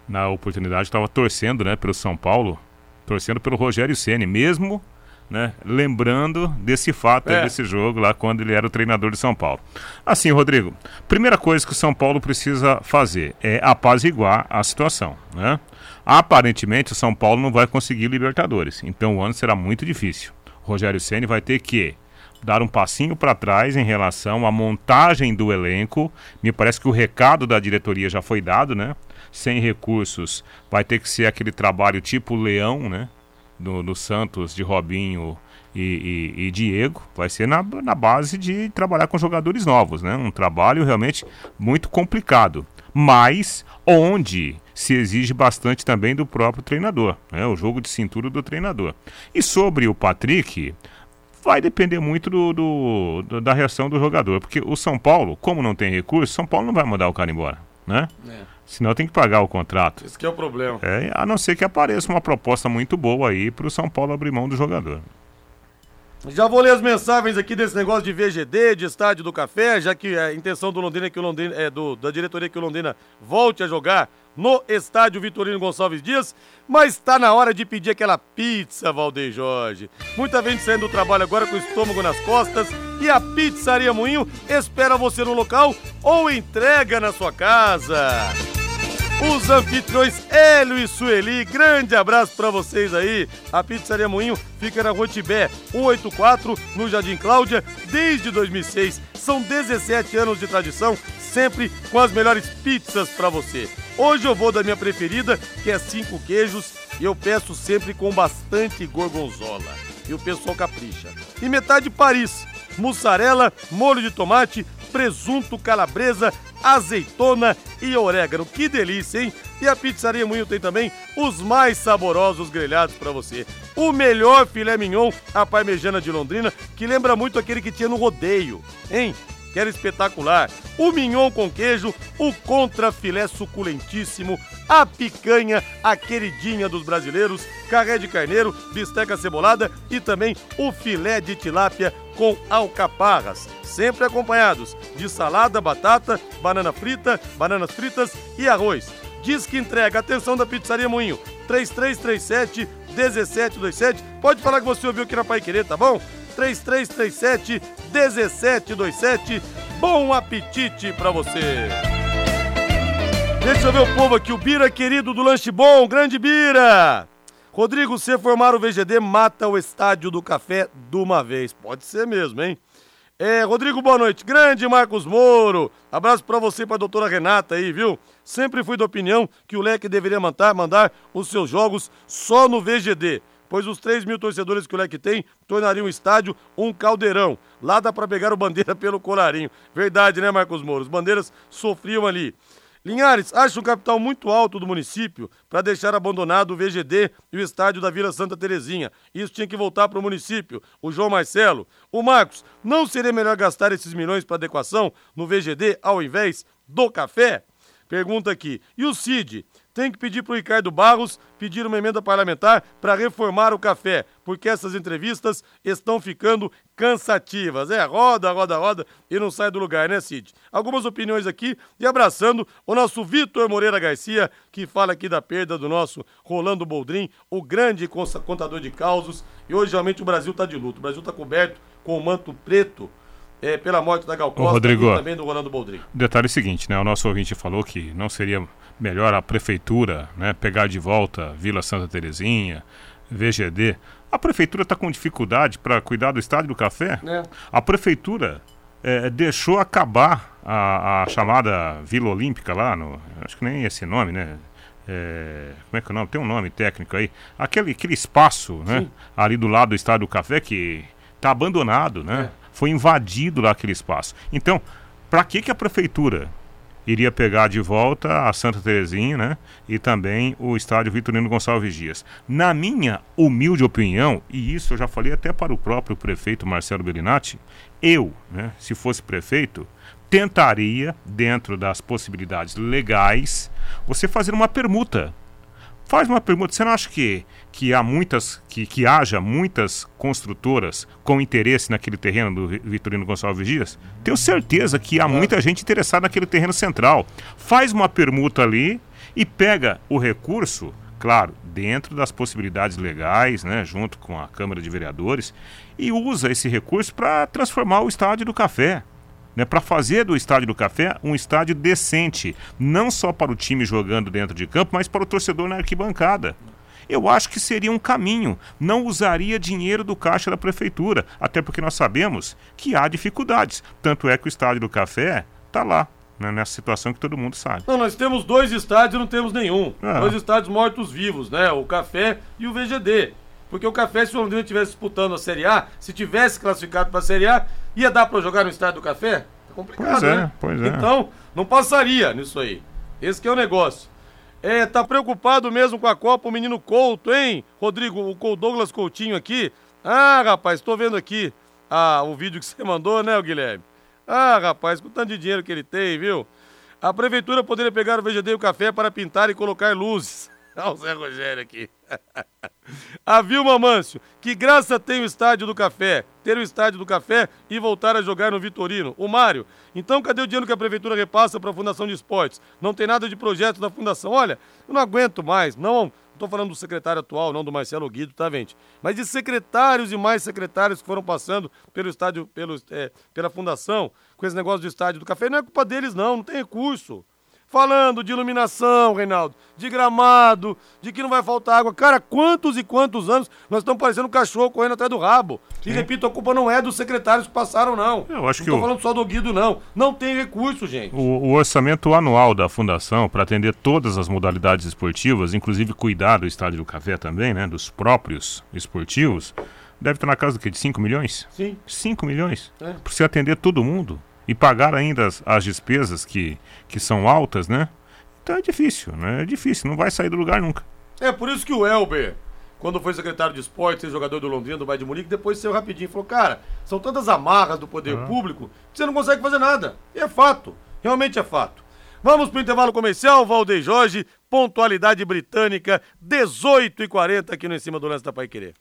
na oportunidade estava torcendo, né, pelo São Paulo, torcendo pelo Rogério Ceni, mesmo né, lembrando desse fato é. desse jogo lá quando ele era o treinador de São Paulo. Assim, Rodrigo, primeira coisa que o São Paulo precisa fazer é apaziguar a situação, né? Aparentemente o São Paulo não vai conseguir Libertadores, então o ano será muito difícil. O Rogério Ceni vai ter que dar um passinho para trás em relação à montagem do elenco. Me parece que o recado da diretoria já foi dado, né? Sem recursos, vai ter que ser aquele trabalho tipo Leão, né? No, no Santos de Robinho e, e, e, Diego. Vai ser na, na base de trabalhar com jogadores novos, né? Um trabalho realmente muito complicado. Mas onde se exige bastante também do próprio treinador, né? O jogo de cintura do treinador. E sobre o Patrick, vai depender muito do, do, do, da reação do jogador. Porque o São Paulo, como não tem recurso, São Paulo não vai mandar o cara embora, né? É. Senão tem que pagar o contrato. Esse é o problema. É, a não ser que apareça uma proposta muito boa aí para o São Paulo abrir mão do jogador. Já vou ler as mensagens aqui desse negócio de VGD, de estádio do café, já que a intenção do Londrina é que o Londrina, é do, da diretoria é que o Londrina volte a jogar no estádio Vitorino Gonçalves Dias, mas está na hora de pedir aquela pizza, Valdeir Jorge. Muita gente saindo do trabalho agora com o estômago nas costas e a Pizzaria Moinho espera você no local ou entrega na sua casa. Os anfitriões Hélio e Sueli, grande abraço para vocês aí. A Pizzaria Moinho fica na Rua Tibé, 184, no Jardim Cláudia, desde 2006. São 17 anos de tradição, sempre com as melhores pizzas para você. Hoje eu vou da minha preferida, que é cinco queijos, e eu peço sempre com bastante gorgonzola. E o pessoal capricha. E metade Paris, mussarela, molho de tomate, presunto calabresa, azeitona e orégano. Que delícia, hein? E a Pizzaria Moinho tem também os mais saborosos grelhados para você. O melhor filé mignon, a parmejana de Londrina, que lembra muito aquele que tinha no rodeio, hein? que era espetacular. O mignon com queijo, o contra filé suculentíssimo, a picanha, a queridinha dos brasileiros, carré de carneiro, bisteca cebolada e também o filé de tilápia com alcaparras, sempre acompanhados de salada, batata, banana frita, bananas fritas e arroz. Diz que entrega. Atenção da Pizzaria Moinho. 3337 1727. Pode falar que você ouviu aqui na Pai Querer, tá bom? 3337 1727. Bom apetite para você. Deixa eu ver o povo aqui, o Bira querido do Lanche Bom, grande Bira. Rodrigo, se formar o VGD, mata o estádio do café de uma vez. Pode ser mesmo, hein? É, Rodrigo, boa noite. Grande Marcos Moro. Abraço para você e pra doutora Renata aí, viu? Sempre fui da opinião que o Leque deveria mandar, mandar os seus jogos só no VGD pois os 3 mil torcedores que o Leque tem tornariam o estádio um caldeirão. Lá dá para pegar o bandeira pelo colarinho. Verdade, né, Marcos Moro? Os bandeiras sofriam ali. Linhares, acha um capital muito alto do município para deixar abandonado o VGD e o estádio da Vila Santa Terezinha. Isso tinha que voltar para o município. O João Marcelo. O Marcos, não seria melhor gastar esses milhões para adequação no VGD ao invés do café? Pergunta aqui. E o Cid? Tem que pedir para o Ricardo Barros pedir uma emenda parlamentar para reformar o café, porque essas entrevistas estão ficando cansativas. É, roda, roda, roda e não sai do lugar, né, Cid? Algumas opiniões aqui e abraçando o nosso Vitor Moreira Garcia, que fala aqui da perda do nosso Rolando Boldrin, o grande contador de causos. E hoje realmente o Brasil está de luto. O Brasil está coberto com o manto preto é, pela morte da Gal Costa Rodrigo, e também do Rolando Boldrin. Detalhe seguinte, né? O nosso ouvinte falou que não seria melhor a prefeitura né, pegar de volta Vila Santa Terezinha, VGD. A prefeitura está com dificuldade para cuidar do estádio do café? É. A prefeitura é, deixou acabar a, a, chamada Vila Olímpica lá, no, acho que nem esse nome, né? É, como é que é o nome? Tem um nome técnico aí. Aquele, aquele espaço, né? Sim. Ali do lado do estádio do café que está abandonado, né? É. Foi invadido lá aquele espaço. Então, para que, que a prefeitura iria pegar de volta a Santa Terezinha, né? E também o estádio Vitorino Gonçalves Dias. Na minha humilde opinião, e isso eu já falei até para o próprio prefeito Marcelo Bellinati, eu, né, se fosse prefeito, tentaria, dentro das possibilidades legais, você fazer uma permuta. Faz uma permuta. Você não acha que, que há muitas, que, que haja muitas construtoras com interesse naquele terreno do Vitorino Gonçalves Dias? Tenho certeza que há muita gente interessada naquele terreno central. Faz uma permuta ali e pega o recurso, claro, dentro das possibilidades legais, né, junto com a Câmara de Vereadores, e usa esse recurso para transformar o estádio do café né, para fazer do Estádio do Café um estádio decente, não só para o time jogando dentro de campo, mas para o torcedor na arquibancada. Eu acho que seria um caminho. Não usaria dinheiro do caixa da prefeitura, até porque nós sabemos que há dificuldades. Tanto é que o Estádio do Café está lá, né, nessa situação que todo mundo sabe. Não, nós temos dois estádios e não temos nenhum. Ah. Dois estádios mortos-vivos, né? O Café e o VGD. Porque o Café, se o Londrina estivesse disputando a Série A, se tivesse classificado para a Série A, ia dar para jogar no estádio do Café? Tá complicado, Pois é, né? pois é. Então, não passaria nisso aí. Esse que é o negócio. É, tá preocupado mesmo com a Copa o menino Couto, hein? Rodrigo, o Douglas Coutinho aqui. Ah, rapaz, tô vendo aqui ah, o vídeo que você mandou, né, Guilherme? Ah, rapaz, com o tanto de dinheiro que ele tem, viu? A prefeitura poderia pegar o VGD e o café para pintar e colocar luzes. Olha o Zé Rogério aqui. A Vilma Mâncio, que graça tem o estádio do café, ter o estádio do café e voltar a jogar no Vitorino. O Mário, então cadê o dinheiro que a prefeitura repassa para a Fundação de Esportes? Não tem nada de projeto da fundação. Olha, eu não aguento mais, não estou falando do secretário atual, não do Marcelo Guido, tá, gente? Mas de secretários e mais secretários que foram passando pelo estádio, pelo, é, pela fundação, com esse negócio do estádio do café. Não é culpa deles, não, não tem recurso. Falando de iluminação, Reinaldo, de gramado, de que não vai faltar água. Cara, quantos e quantos anos nós estamos parecendo um cachorro correndo atrás do rabo. E repito, a culpa não é dos secretários que passaram, não. Eu acho não que tô o- falando só do Guido, não. Não tem recurso, gente. O, o orçamento anual da fundação para atender todas as modalidades esportivas, inclusive cuidar do estádio do café também, né, dos próprios esportivos, deve estar na casa do quê? De 5 milhões? Sim. 5 milhões? É. Para você atender todo mundo e pagar ainda as, as despesas que, que são altas, né? Então é difícil, né? É difícil, não vai sair do lugar nunca. É por isso que o Elber, quando foi secretário de esportes, jogador do Londrina, do Bayern de Munique, depois saiu rapidinho e falou: Cara, são tantas amarras do poder público que você não consegue fazer nada. E é fato, realmente é fato. Vamos pro intervalo comercial, Valdeir Jorge, pontualidade britânica, 18h40 aqui no Em Cima do Lance da Pai Querer.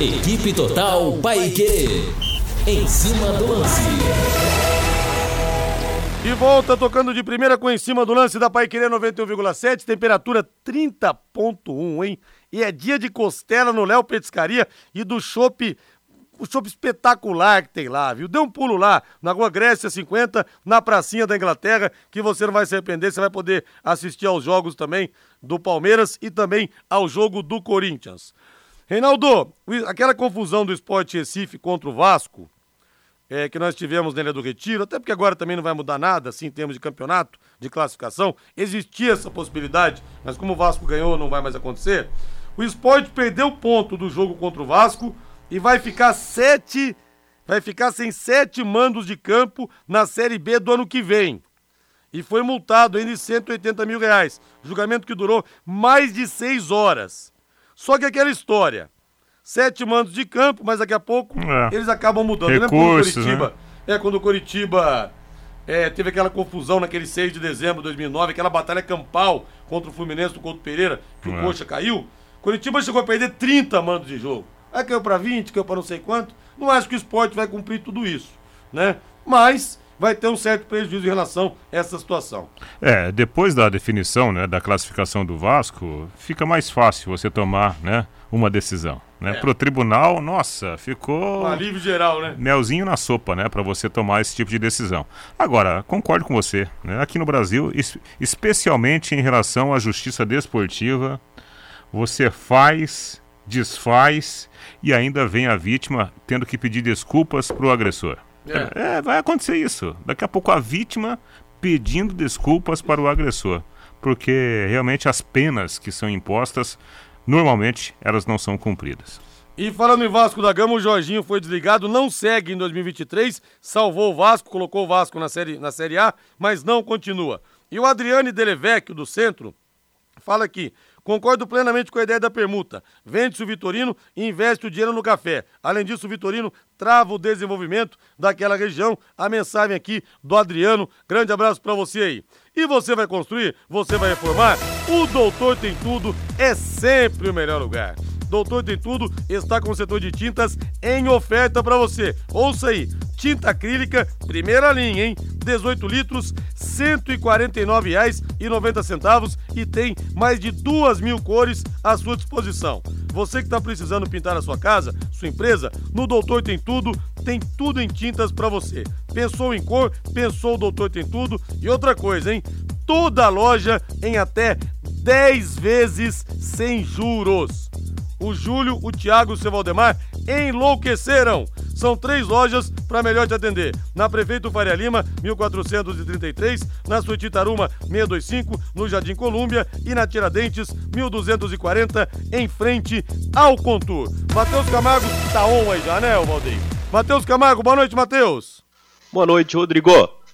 Equipe Total Paique. Em cima do lance. De volta, tocando de primeira com em cima do lance da Pai Querer 91,7, temperatura 30,1, hein? E é dia de costela no Léo Petiscaria e do chopp, o chopp espetacular que tem lá, viu? Dê um pulo lá, na Rua Grécia 50, na pracinha da Inglaterra, que você não vai se arrepender, você vai poder assistir aos jogos também do Palmeiras e também ao jogo do Corinthians. Reinaldo, aquela confusão do Esporte Recife contra o Vasco, é, que nós tivemos na Ilha do Retiro, até porque agora também não vai mudar nada, assim, em termos de campeonato, de classificação, existia essa possibilidade, mas como o Vasco ganhou, não vai mais acontecer. O esporte perdeu ponto do jogo contra o Vasco e vai ficar sete. Vai ficar sem sete mandos de campo na Série B do ano que vem. E foi multado ainda em 180 mil reais. Julgamento que durou mais de seis horas. Só que aquela história. Sete mandos de campo, mas daqui a pouco É. eles acabam mudando. Recursos, no Curitiba, É quando o Coritiba é, teve aquela confusão naquele 6 de dezembro de 2009, aquela batalha campal contra o Fluminense do Couto Pereira, que o É. Coxa caiu. Coritiba chegou a perder 30 mandos de jogo. Aí caiu pra 20, caiu pra não sei quanto. Não acho que o esporte vai cumprir tudo isso, né? Mas vai ter um certo prejuízo em relação a essa situação. É, depois da definição, né, da classificação do Vasco, fica mais fácil você tomar, né, uma decisão, né? Pro tribunal, nossa, ficou Um alívio geral, né? melzinho na sopa, né, para você tomar esse tipo de decisão. Agora, concordo com você, né? Aqui no Brasil, es- especialmente em relação à justiça desportiva, você faz, desfaz e ainda vem a vítima tendo que pedir desculpas pro agressor. É. É, vai acontecer isso. Daqui a pouco a vítima pedindo desculpas para o agressor, porque realmente as penas que são impostas normalmente elas não são cumpridas. E falando em Vasco da Gama, o Jorginho foi desligado, não segue em 2023, salvou o Vasco, colocou o Vasco na série, na série A, mas não continua. E o Adriane Delevecchio, do Centro, fala aqui. Concordo plenamente com a ideia da permuta. Vende-se o Vitorino e investe o dinheiro no café. Além disso, o Vitorino trava o desenvolvimento daquela região. A mensagem aqui do Adriano. Grande abraço pra você aí. E você vai construir? Você vai reformar? O Doutor Tem Tudo é sempre o melhor lugar. Doutor Tem Tudo está com o setor de tintas em oferta para você. Ouça aí, tinta acrílica, primeira linha, hein? 18 litros, R$ 149,90 e tem mais de duas mil cores à sua disposição. Você que está precisando pintar a sua casa, sua empresa, no Doutor Tem Tudo, tem tudo em tintas para você. Pensou em cor? Pensou o Doutor Tem Tudo. E outra coisa, hein? Toda loja em até 10 vezes sem juros. O Júlio, o Thiago e o seu Valdemar enlouqueceram. São três lojas para melhor te atender. Na Prefeito Faria Lima, 1433, na Suíte Taruma, 625, no Jardim Colúmbia e na Tiradentes, 1240, em frente ao Contour. Matheus Camargo tá on aí já, né, Valdeir? Matheus Camargo, boa noite, Matheus. Boa noite, Rodrigo.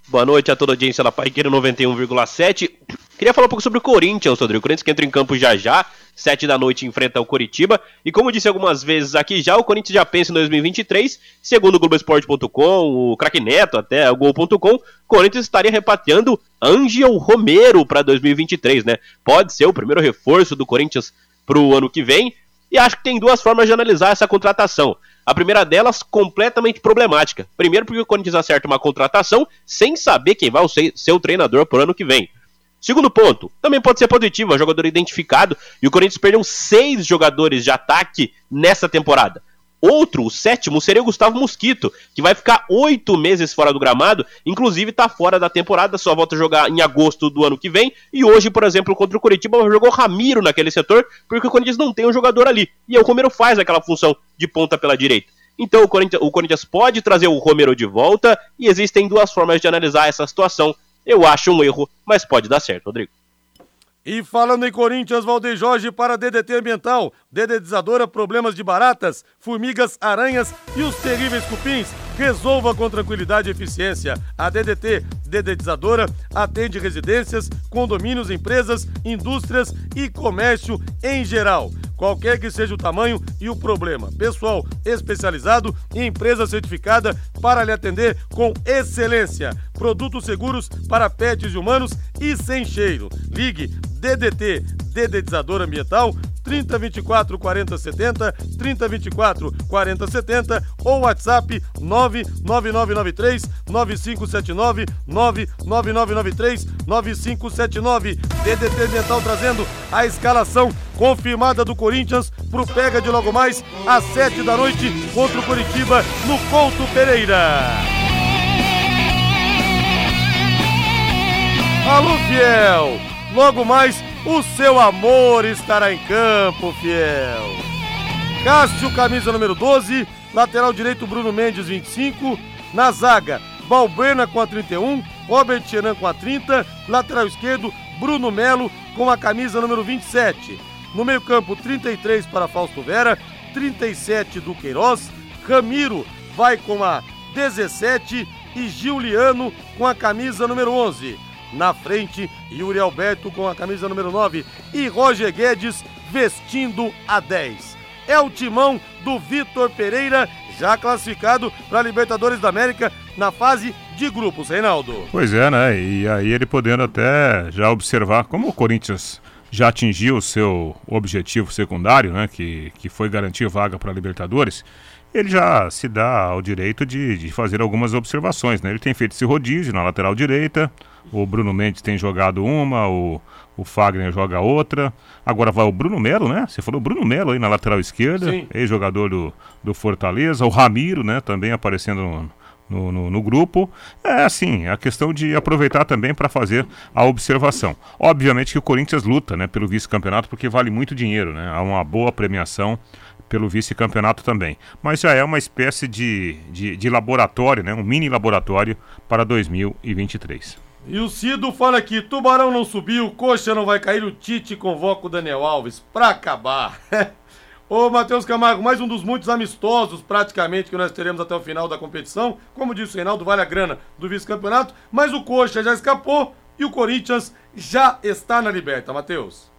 Boa noite a toda a audiência da Paiqueira 91,7. Queria falar um pouco sobre o Corinthians, Rodrigo. O Corinthians que entra em campo já já, 7 da noite enfrenta o Coritiba. E como disse algumas vezes aqui já, o Corinthians já pensa em 2023. Segundo o Globoesporte.com, o Craque Neto, até o Gol.com, o Corinthians estaria repatriando Angel Romero para 2023, né? Pode ser o primeiro reforço do Corinthians para o ano que vem. E acho que tem duas formas de analisar essa contratação. A primeira delas, completamente problemática. Primeiro, porque o Corinthians acerta uma contratação sem saber quem vai ser, o treinador pro ano que vem. Segundo ponto, também pode ser positivo, é jogador identificado, e o Corinthians perdeu seis jogadores de ataque nessa temporada. Outro, o sétimo, seria o Gustavo Mosquito, que vai ficar oito meses fora do gramado, inclusive está fora da temporada, só volta a jogar em agosto do ano que vem. E hoje, por exemplo, contra o Curitiba, jogou Ramiro naquele setor, porque o Corinthians não tem um jogador ali. E o Romero faz aquela função de ponta pela direita. Então o Corinthians pode trazer o Romero de volta, e existem duas formas de analisar essa situação. Eu acho um erro, mas pode dar certo, Rodrigo. E falando em Corinthians, Valdeir Jorge para DDT Ambiental, dedetizadora, problemas de baratas, formigas, aranhas e os terríveis cupins. Resolva com tranquilidade e eficiência. A DDT Dedetizadora atende residências, condomínios, empresas, indústrias e comércio em geral. Qualquer que seja o tamanho e o problema. Pessoal especializado e empresa certificada para lhe atender com excelência. Produtos seguros para pets e humanos e sem cheiro. Ligue DDT Dedetizador Ambiental 3024 4070 3024 4070 ou WhatsApp 99993 9579 99993 9579 DDT Ambiental trazendo a escalação confirmada do Corinthians pro pega de logo mais às 7 da noite contra o Curitiba no Couto Pereira. Alô, fiel! Logo mais, o seu amor estará em campo, fiel. Cássio, camisa número 12. Lateral direito, Bruno Mendes, 25. Na zaga, Balberna com a 31. Robert Chenan com a 30. Lateral esquerdo, Bruno Melo com a camisa número 27. No meio-campo, 33 para Fausto Vera. 37 do Queiroz. Ramiro vai com a 17. E Giuliano com a camisa número 11. Na frente, Yuri Alberto com a camisa número 9 e Roger Guedes vestindo a 10. É o timão do Vitor Pereira já classificado para a Libertadores da América na fase de grupos, Reinaldo. Pois é, né? E aí ele podendo até já observar como o Corinthians já atingiu o seu objetivo secundário, né? Que, que foi garantir vaga para a Libertadores ele já se dá ao direito de, de, fazer algumas observações. Né? Ele tem feito esse rodízio na lateral direita, o Bruno Mendes tem jogado uma, o, o Fagner joga outra. Agora vai o Bruno Melo, né? Você falou Bruno Melo aí na lateral esquerda, ex-jogador do, do Fortaleza. O Ramiro, né? Também aparecendo no, no, no, no, grupo. É assim, a questão de aproveitar também para fazer a observação. Obviamente que o Corinthians luta né, pelo vice-campeonato porque vale muito dinheiro, né? Há uma boa premiação pelo vice-campeonato também. Mas já é uma espécie de, de, de, laboratório, né? um mini laboratório para 2023. E o Cido fala aqui: Tubarão não subiu, Coxa não vai cair, o Tite convoca o Daniel Alves para acabar. Ô Matheus Camargo, mais um dos muitos amistosos praticamente que nós teremos até o final da competição. Como disse o Reinaldo, vale a grana do vice-campeonato, mas o Coxa já escapou e o Corinthians já está na liberta, Matheus.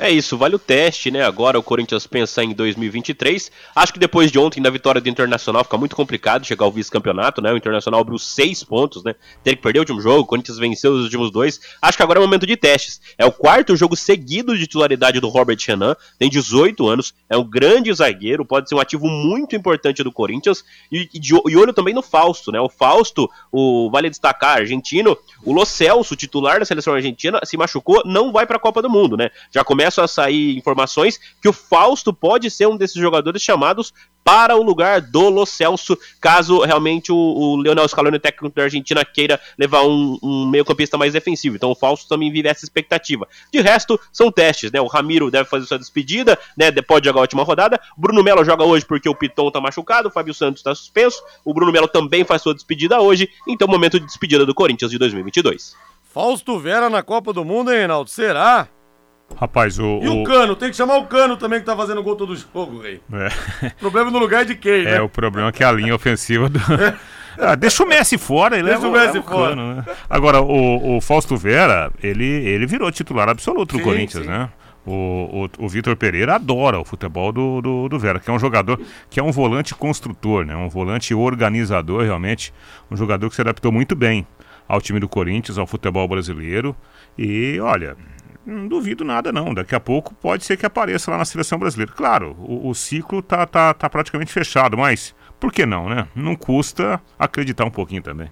É isso, vale o teste, né? Agora o Corinthians pensa em 2023. Acho que depois de ontem, da vitória do Internacional, fica muito complicado chegar ao vice-campeonato, né? O Internacional abriu seis pontos, né? Ter que perder o último jogo, o Corinthians venceu os últimos dois. Acho que agora é o momento de testes. É o quarto jogo seguido de titularidade do Robert Renan, tem 18 anos, é um grande zagueiro, pode ser um ativo muito importante do Corinthians. E, e, de, e olho também no Fausto, né? O Fausto, o vale destacar, argentino, o Lo Celso, titular da seleção argentina, se machucou, não vai para a Copa do Mundo, né? Já começa começam a sair informações que o Fausto pode ser um desses jogadores chamados para o lugar do Lo Celso, caso realmente o, o Leonel Scaloni, técnico da Argentina, queira levar um, um meio-campista mais defensivo. Então o Fausto também vive essa expectativa. De resto, são testes, né? O Ramiro deve fazer sua despedida, né? Pode jogar a última rodada. Bruno Melo joga hoje porque o Piton tá machucado, o Fábio Santos está suspenso. O Bruno Melo também faz sua despedida hoje. Então, momento de despedida do Corinthians de 2022. Fausto Vera na Copa do Mundo, hein, Reinaldo? Será? Rapaz, o. E o, o, Cano, tem que chamar o Cano também que tá fazendo gol todo jogo, rei. É. Problema no lugar de quem, né? É, o problema é que a linha ofensiva do. Ah, deixa o Messi fora, ele deixa o Messi fora. Cano, né? Agora, o, o Fausto Vera, ele, ele virou titular absoluto do Corinthians, sim. né? O, o, o Vitor Pereira adora o futebol do, do, do, Vera, que é um jogador que é um volante construtor, né? Um volante organizador, realmente. Um jogador que se adaptou muito bem ao time do Corinthians, ao futebol brasileiro. E, olha, não duvido nada, não. Daqui a pouco pode ser que apareça lá na seleção brasileira. Claro, o, o ciclo tá, tá, tá praticamente fechado, mas por que não, né? Não custa acreditar um pouquinho também.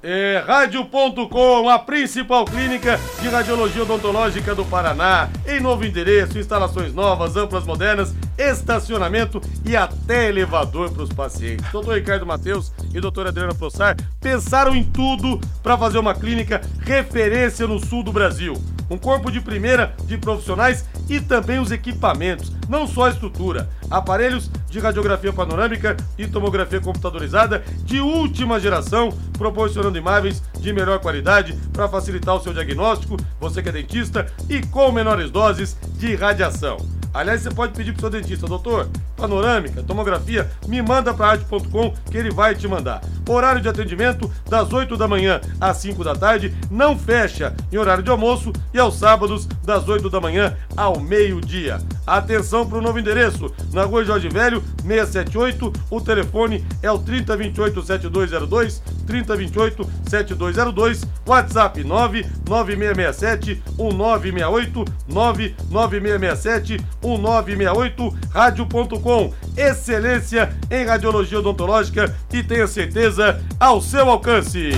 É, Rádio.com, a principal clínica de radiologia odontológica do Paraná. Em novo endereço, instalações novas, amplas, modernas, estacionamento e até elevador para os pacientes. Doutor Ricardo Matheus e doutora Adriana Prossar pensaram em tudo para fazer uma clínica referência no sul do Brasil. Um corpo de primeira de profissionais e também os equipamentos, não só a estrutura. Aparelhos de radiografia panorâmica e tomografia computadorizada de última geração, proporcionando imagens de melhor qualidade para facilitar o seu diagnóstico, você que é dentista, e com menores doses de radiação. Aliás, você pode pedir pro seu dentista, doutor, panorâmica, tomografia, me manda para arte.com que ele vai te mandar. Horário de atendimento das 8 da manhã às 5 da tarde, não fecha em horário de almoço e aos sábados das 8 da manhã ao meio-dia. Atenção para o novo endereço, na Rua Jorge Velho, 678, o telefone é o 3028 7202, 3028 7202, WhatsApp 99667 1968 99667 1968, rádio.com. Excelência em radiologia odontológica e tenha certeza ao seu alcance.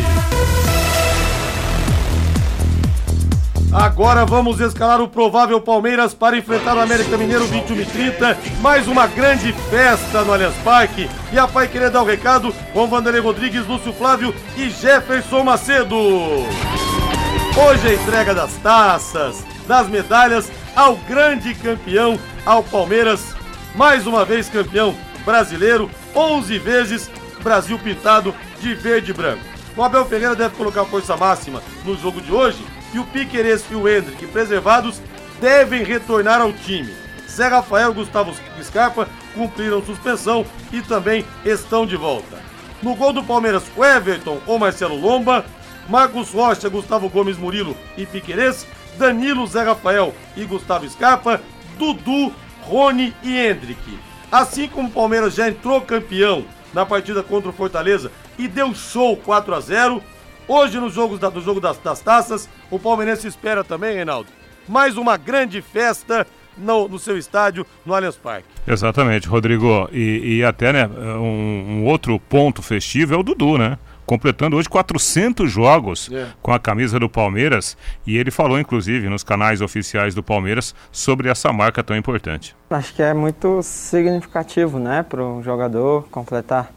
Agora vamos escalar o provável Palmeiras para enfrentar o América Mineiro 21 e 30. Mais uma grande festa no Allianz Parque. E a Pai querer dar o recado com Vanderlei Rodrigues, Lúcio Flávio e Jefferson Macedo. Hoje a entrega das taças, das medalhas ao grande campeão, ao Palmeiras, mais uma vez campeão brasileiro, 11 vezes Brasil pintado de verde e branco. O Abel Ferreira deve colocar força máxima no jogo de hoje e o Piqueires e o Hendrick, preservados, devem retornar ao time. Zé Rafael e Gustavo Scarpa cumpriram suspensão e também estão de volta. No gol do Palmeiras, o Everton ou Marcelo Lomba, Marcos Rocha, Gustavo Gomes Murilo e Piqueires Danilo, Zé Rafael e Gustavo Scarpa, Dudu, Rony e Hendrick. Assim como o Palmeiras já entrou campeão na partida contra o Fortaleza e deu show 4 a 0 hoje nos jogos da, no jogo das, das taças, o Palmeirense espera também, Reinaldo, mais uma grande festa no, no, seu estádio, no Allianz Parque. Exatamente, Rodrigo. E, e até, né, um, um, outro ponto festivo é o Dudu, né? Completando hoje 400 jogos é. com a camisa do Palmeiras. E ele falou, inclusive, nos canais oficiais do Palmeiras sobre essa marca tão importante. Acho que é muito significativo, né, para um jogador completar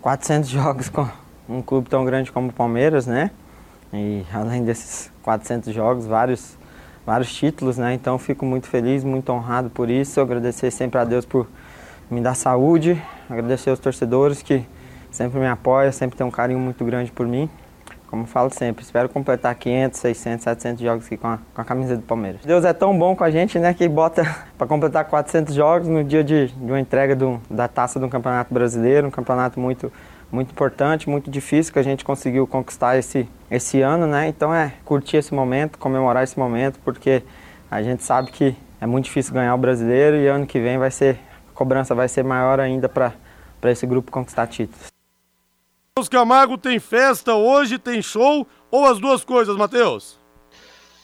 400 jogos com um clube tão grande como o Palmeiras, né? E além desses 400 jogos, vários vários títulos, né? Então fico muito feliz, muito honrado por isso. Agradecer sempre a Deus por me dar saúde, agradecer aos torcedores que sempre me apoiam, sempre tem um carinho muito grande por mim. Como falo sempre, espero completar 500, 600, 700 jogos aqui com a, com a camisa do Palmeiras. Deus é tão bom com a gente, né, que bota para completar 400 jogos no dia de, de uma entrega do, da taça do Campeonato Brasileiro, um campeonato muito muito importante, muito difícil que a gente conseguiu conquistar esse, esse ano, né? Então é curtir esse momento, comemorar esse momento, porque a gente sabe que é muito difícil ganhar o brasileiro e ano que vem vai ser, a cobrança vai ser maior ainda para esse grupo conquistar títulos. Os Camargo tem festa hoje, tem show ou as duas coisas, Matheus?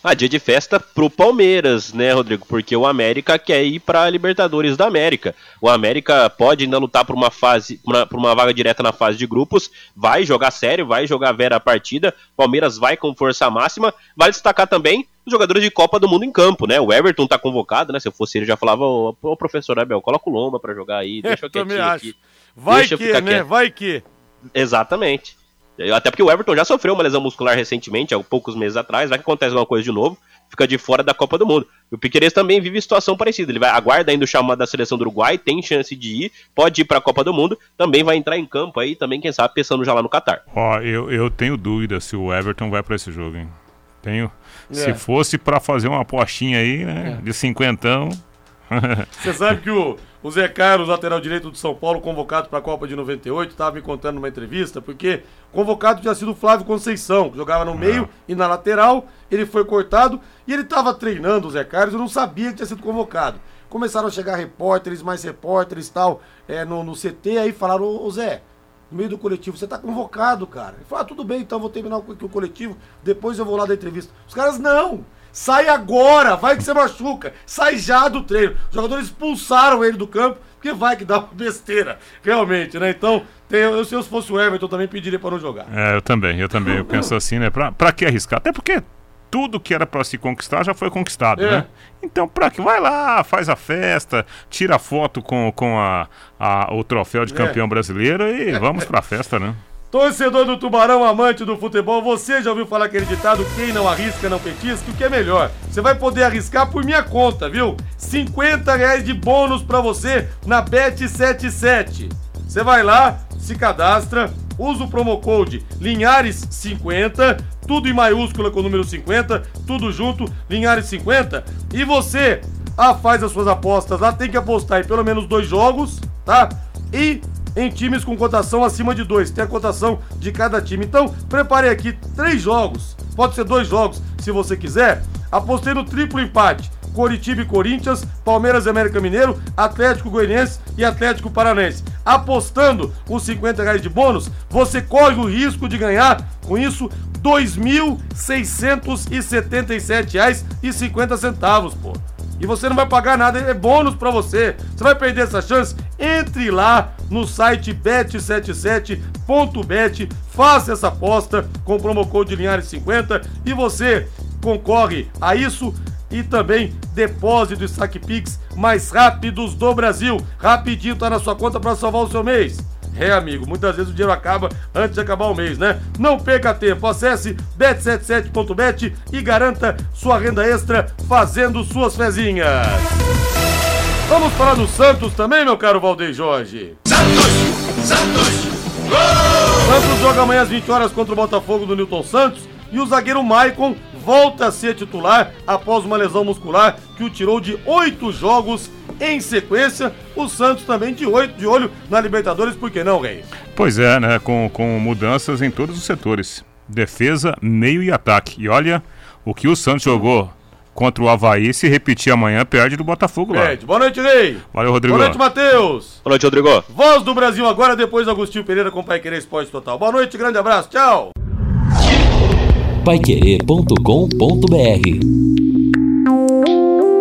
Ah, dia de festa pro Palmeiras, né, Rodrigo? Porque o América quer ir pra Libertadores da América. O América pode ainda lutar por uma fase, por uma vaga direta na fase de grupos, vai jogar sério, vai jogar vera a partida. Palmeiras vai com força máxima. Vale destacar também os jogadores de Copa do Mundo em campo, né? O Everton tá convocado, né? Se eu fosse ele, já falava, ô, ô professor Abel, coloca o Lomba pra jogar aí, deixa eu quietinho aqui. Vai deixa que, né? Quieto. Vai que. Exatamente. Até porque o Everton já sofreu uma lesão muscular recentemente, há poucos meses atrás, vai que acontece alguma coisa de novo, fica de fora da Copa do Mundo. E o Piqueires também vive situação parecida. Ele vai aguarda ainda o chamado da seleção do Uruguai, tem chance de ir, pode ir para a Copa do Mundo, também vai entrar em campo aí, também quem sabe pensando já lá no Catar. Ó, eu, eu tenho dúvida se o Everton vai para esse jogo, hein? Tenho. É. Se fosse para fazer uma apostinha aí, né, é. de cinquentão, você sabe que o, o Zé Carlos, lateral direito do São Paulo, convocado para a Copa de 98, estava me contando numa entrevista, porque convocado tinha sido o Flávio Conceição, que jogava no meio ah. e na lateral, ele foi cortado e ele estava treinando o Zé Carlos, eu não sabia que tinha sido convocado. Começaram a chegar repórteres, mais repórteres tal, é, no, no CT, aí falaram, ô Zé, no meio do coletivo, você tá convocado, cara. Ele falou, ah, tudo bem, então vou terminar o, o coletivo, depois eu vou lá da entrevista. Os caras, não! Sai agora, vai que você machuca. Sai já do treino. Os jogadores expulsaram ele do campo, porque vai que dá uma besteira, realmente, né? Então, tem, eu, se eu fosse o Everton, também pediria para não jogar. É, eu também, eu também. Eu penso assim, né? Pra, pra que arriscar? Até porque tudo que era para se conquistar já foi conquistado, é. né? Então, pra que vai lá, faz a festa, tira foto com, com a, a o troféu de é. campeão é. brasileiro e vamos pra festa, né? Torcedor do Tubarão, amante do futebol, você já ouviu falar aquele ditado: quem não arrisca não petisca? O que é melhor? Você vai poder arriscar por minha conta, viu? 50 reais de bônus para você na Bet77. Você vai lá, se cadastra, usa o promo code Linhares50, tudo em maiúscula com o número 50, tudo junto, Linhares50, e você ah, faz as suas apostas lá, tem que apostar em pelo menos dois jogos, tá? E em times com cotação acima de dois. Tem a cotação de cada time. Então, preparei aqui três jogos. Pode ser dois jogos, se você quiser. Apostei no triplo empate. Coritiba e Corinthians, Palmeiras e América Mineiro, Atlético Goianiense e Atlético Paranense. Apostando os 50 reais de bônus, você corre o risco de ganhar, com isso, R$ 2.677,50, pô e você não vai pagar nada, é bônus para você. Você vai perder essa chance? Entre lá no site bet77.bet, faça essa aposta com o promo code Linhares50 e você concorre a isso e também depósito e saque Pix mais rápidos do Brasil. Rapidinho tá na sua conta para salvar o seu mês. É, amigo, muitas vezes o dinheiro acaba antes de acabar o mês, né? Não perca tempo, acesse bet77.bet e garanta sua renda extra fazendo suas fezinhas. Vamos falar do Santos também, meu caro Valdeir Jorge. Santos! Santos! Gol! Santos joga amanhã às 20 horas contra o Botafogo do Newton Santos e o zagueiro Maicon volta a ser titular após uma lesão muscular que o tirou de oito jogos em sequência. O Santos também de oito de olho na Libertadores, por que não, Rei? Pois é, né? Com, com mudanças em todos os setores: defesa, meio e ataque. E olha o que o Santos jogou contra o Havaí. Se repetir amanhã, perde do Botafogo lá. Pede. Boa noite, Ney. Valeu, Rodrigo. Boa noite, Matheus. Boa noite, Rodrigo. Voz do Brasil agora, depois Agostinho Pereira com Pai Querer Esporte Total. Boa noite, grande abraço. Tchau. Paiquerê.com.br